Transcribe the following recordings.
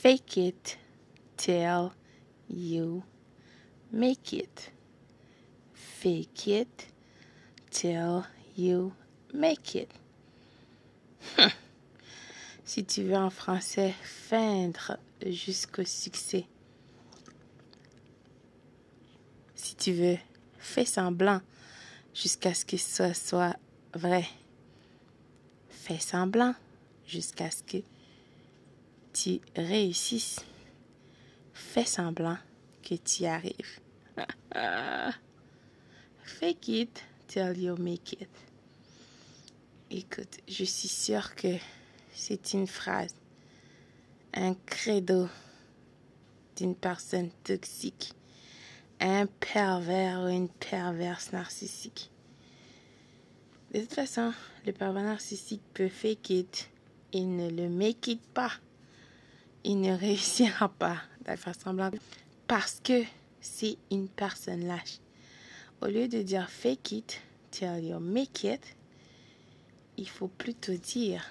Fake it till you make it. Fake it till you make it. si tu veux en français, feindre jusqu'au succès. Si tu veux, fais semblant jusqu'à ce que ce soit vrai. Fais semblant jusqu'à ce que tu réussisses. Fais semblant que tu arrives. Fake it till you make it. Écoute, je suis sûre que c'est une phrase, un credo d'une personne toxique, un pervers ou une perverse narcissique. De toute façon, le pervers narcissique peut fake it, il ne le make it pas. Il ne réussira pas à faire semblant parce que c'est une personne lâche. Au lieu de dire fake it till you make it, il faut plutôt dire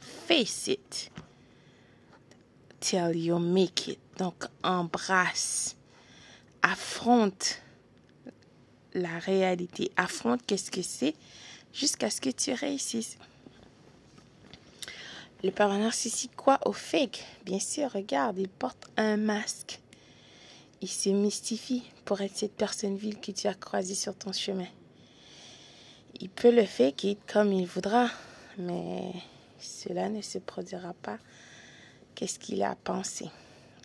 face it till you make it. Donc embrasse, affronte la réalité, affronte qu'est-ce que c'est jusqu'à ce que tu réussisses. Le parent narcissique quoi au fake Bien sûr, regarde, il porte un masque. Il se mystifie pour être cette personne ville que tu as croisée sur ton chemin. Il peut le fake comme il voudra, mais cela ne se produira pas. Qu'est-ce qu'il a pensé?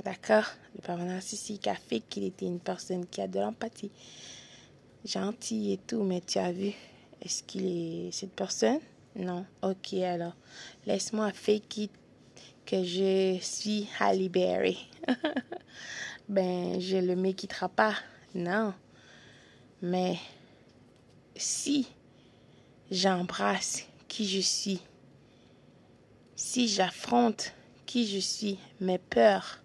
D'accord? Le parent narcissique a fait qu'il était une personne qui a de l'empathie, gentil et tout, mais tu as vu, est-ce qu'il est cette personne? Non. Ok, alors, laisse-moi fake it que je suis Halle Berry. ben, je le m'équittera pas. Non. Mais si j'embrasse qui je suis, si j'affronte qui je suis, mes peurs,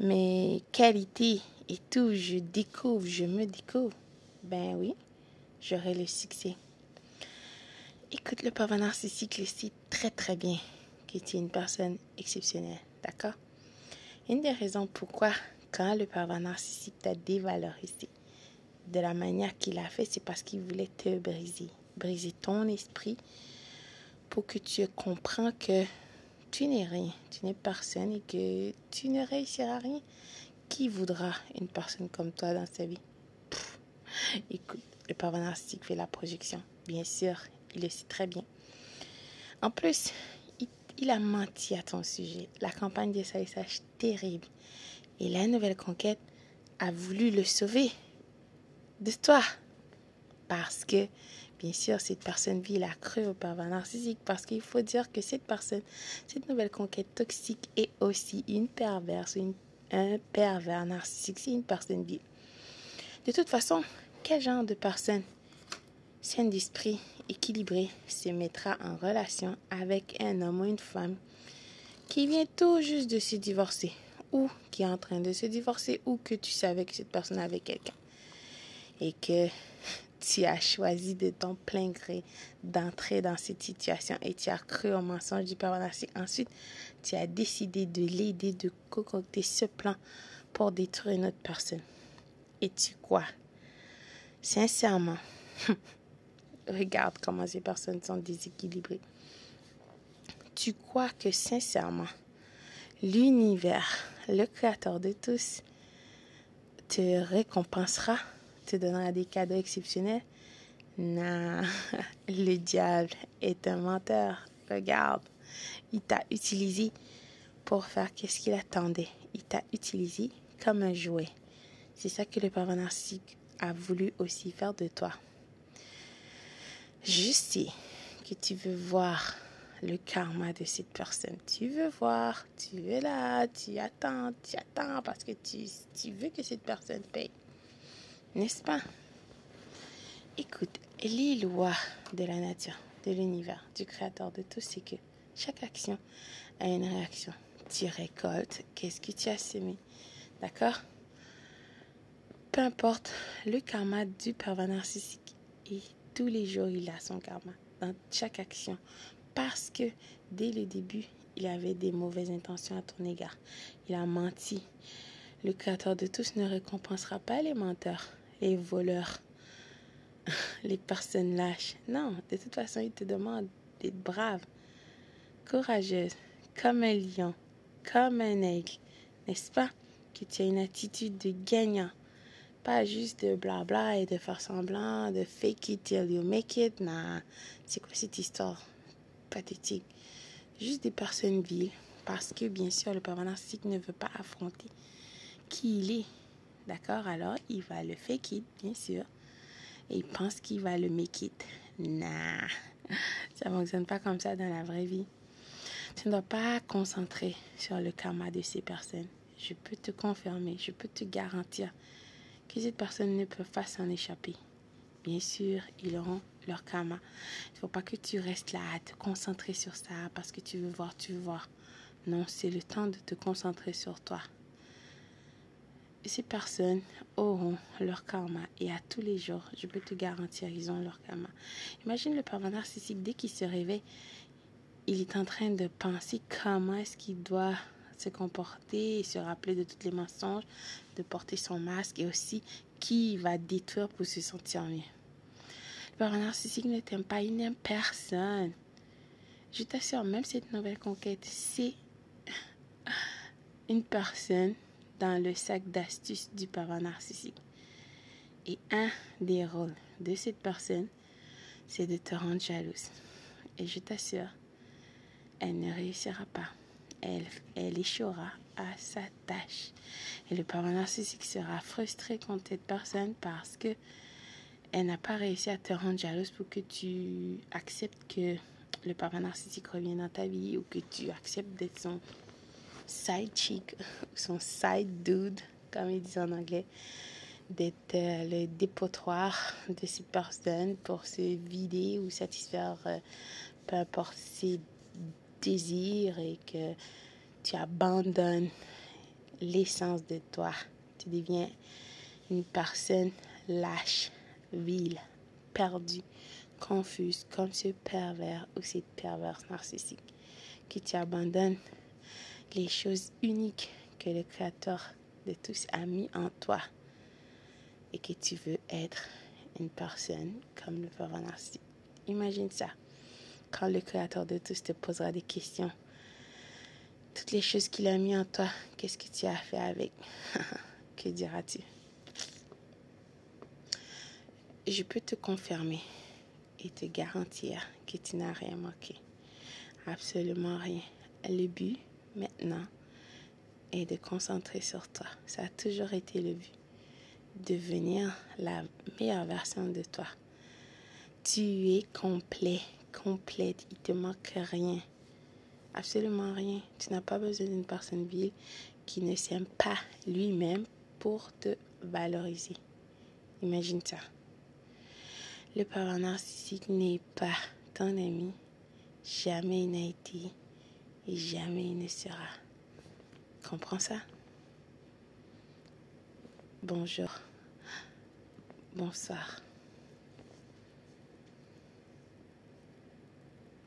mes qualités et tout, je découvre, je me découvre, ben oui, j'aurai le succès. Écoute, le pervers narcissique sait très très bien que tu es une personne exceptionnelle, d'accord? Une des raisons pourquoi, quand le pervers narcissique t'a dévalorisé de la manière qu'il a fait, c'est parce qu'il voulait te briser, briser ton esprit pour que tu comprends que tu n'es rien, tu n'es personne et que tu ne réussiras rien. Qui voudra une personne comme toi dans sa vie? Écoute, le pervers narcissique fait la projection. Bien sûr, il le sait très bien. En plus, il, a menti à ton sujet. La campagne de salissage terrible. Et la nouvelle conquête a voulu le sauver de toi. Parce que, bien sûr, cette personne vit la crue au pervers narcissique. Parce qu'il faut dire que cette personne, cette nouvelle conquête toxique est aussi une perverse, un pervers narcissique. C'est une personne vile. De toute façon, quel genre de personne? Saine d'esprit, équilibrée, se mettra en relation avec un homme ou une femme qui vient tout juste de se divorcer ou qui est en train de se divorcer ou que tu savais que cette personne avait quelqu'un et que tu as choisi de ton plein gré d'entrer dans cette situation et tu as cru au mensonge du narcissique. Ensuite, tu as décidé de l'aider, de concocter ce plan pour détruire une autre personne. Et tu crois, sincèrement, regarde comment ces personnes sont déséquilibrées. Tu crois que sincèrement, l'univers, le créateur de tous, te récompensera te donnera des cadeaux exceptionnels? Non, le diable est un menteur. Regarde, il t'a utilisé pour faire qu'est-ce qu'il attendait. Il t'a utilisé comme un jouet. C'est ça que le pervers narcissique a voulu aussi faire de toi. Je sais que tu veux voir le karma de cette personne. Tu veux voir, tu es là, tu attends, tu attends parce que tu, veux que cette personne paye. N'est-ce pas? Écoute, les lois de la nature, de l'univers, du créateur de tout, c'est que chaque action a une réaction. Tu récoltes, qu'est-ce que tu as semé? D'accord? Peu importe le karma du pervers narcissique, et tous les jours il a son karma dans chaque action. Parce que dès le début, il avait des mauvaises intentions à ton égard. Il a menti. Le Créateur de tous ne récompensera pas les menteurs, les voleurs, les personnes lâches. Non, de toute façon, il te demande d'être brave, courageuse, comme un lion, comme un aigle, n'est-ce pas? Que tu as une attitude de gagnant, pas juste de blabla et de faire semblant, de fake it till you make it. Nah, c'est quoi cette histoire pathétique? Juste des personnes viles, parce que bien sûr, le narcissique ne veut pas affronter qui il est. D'accord? Alors, il va le fake it, bien sûr. Et il pense qu'il va le make it. Nah, ça ne fonctionne pas comme ça dans la vraie vie. Tu ne dois pas concentrer sur le karma de ces personnes. Je peux te confirmer, je peux te garantir que ces personnes ne peuvent pas s'en échapper. Bien sûr, ils auront leur karma. Il ne faut pas que tu restes là à te concentrer sur ça parce que tu veux voir, tu veux voir. Non, c'est le temps de te concentrer sur toi. Ces personnes auront leur karma et à tous les jours, je peux te garantir, ils ont leur karma. Imagine le pervers narcissique, dès qu'il se réveille, il est en train de penser comment est-ce qu'il doit se comporter se rappeler de tous les mensonges, de porter son masque et aussi qui va détruire pour se sentir mieux. Le pervers narcissique ne t'aime pas, il n'aime personne. Je t'assure, même cette nouvelle conquête, c'est une personne dans le sac d'astuces du pervers narcissique. Et un des rôles de cette personne, c'est de te rendre jalouse. Et je t'assure, elle ne réussira pas. Elle, échouera à sa tâche. Et le pervers narcissique sera frustré contre cette personne parce que elle n'a pas réussi à te rendre jalouse pour que tu acceptes que le pervers narcissique revienne dans ta vie ou que tu acceptes d'être son side chick, son side dude, comme ils disent en anglais, d'être euh, le dépotoir de cette personne pour se vider ou satisfaire euh, peu importe ses et que tu abandonnes l'essence de toi. Tu deviens une personne lâche, vile, perdue, confuse, comme ce pervers ou cette perverse narcissique, que tu abandonnes les choses uniques que le Créateur de tous a mis en toi et que tu veux être une personne comme le pervers narcissique. Imagine ça quand le Créateur de tous te posera des questions. Toutes les choses qu'il a mis en toi, qu'est-ce que tu as fait avec? Que diras-tu? Je peux te confirmer et te garantir que tu n'as rien manqué. Absolument rien. Le but maintenant est de concentrer sur toi. Ça a toujours été le but. Devenir la meilleure version de toi. Tu es complet, complète, il te manque rien. Absolument rien. Tu n'as pas besoin d'une personne vile qui ne s'aime pas lui-même pour te valoriser. Imagine ça. Le parent narcissique n'est pas ton ami. Jamais il n'a été et jamais il ne sera. Comprends ça? Bonjour. Bonsoir.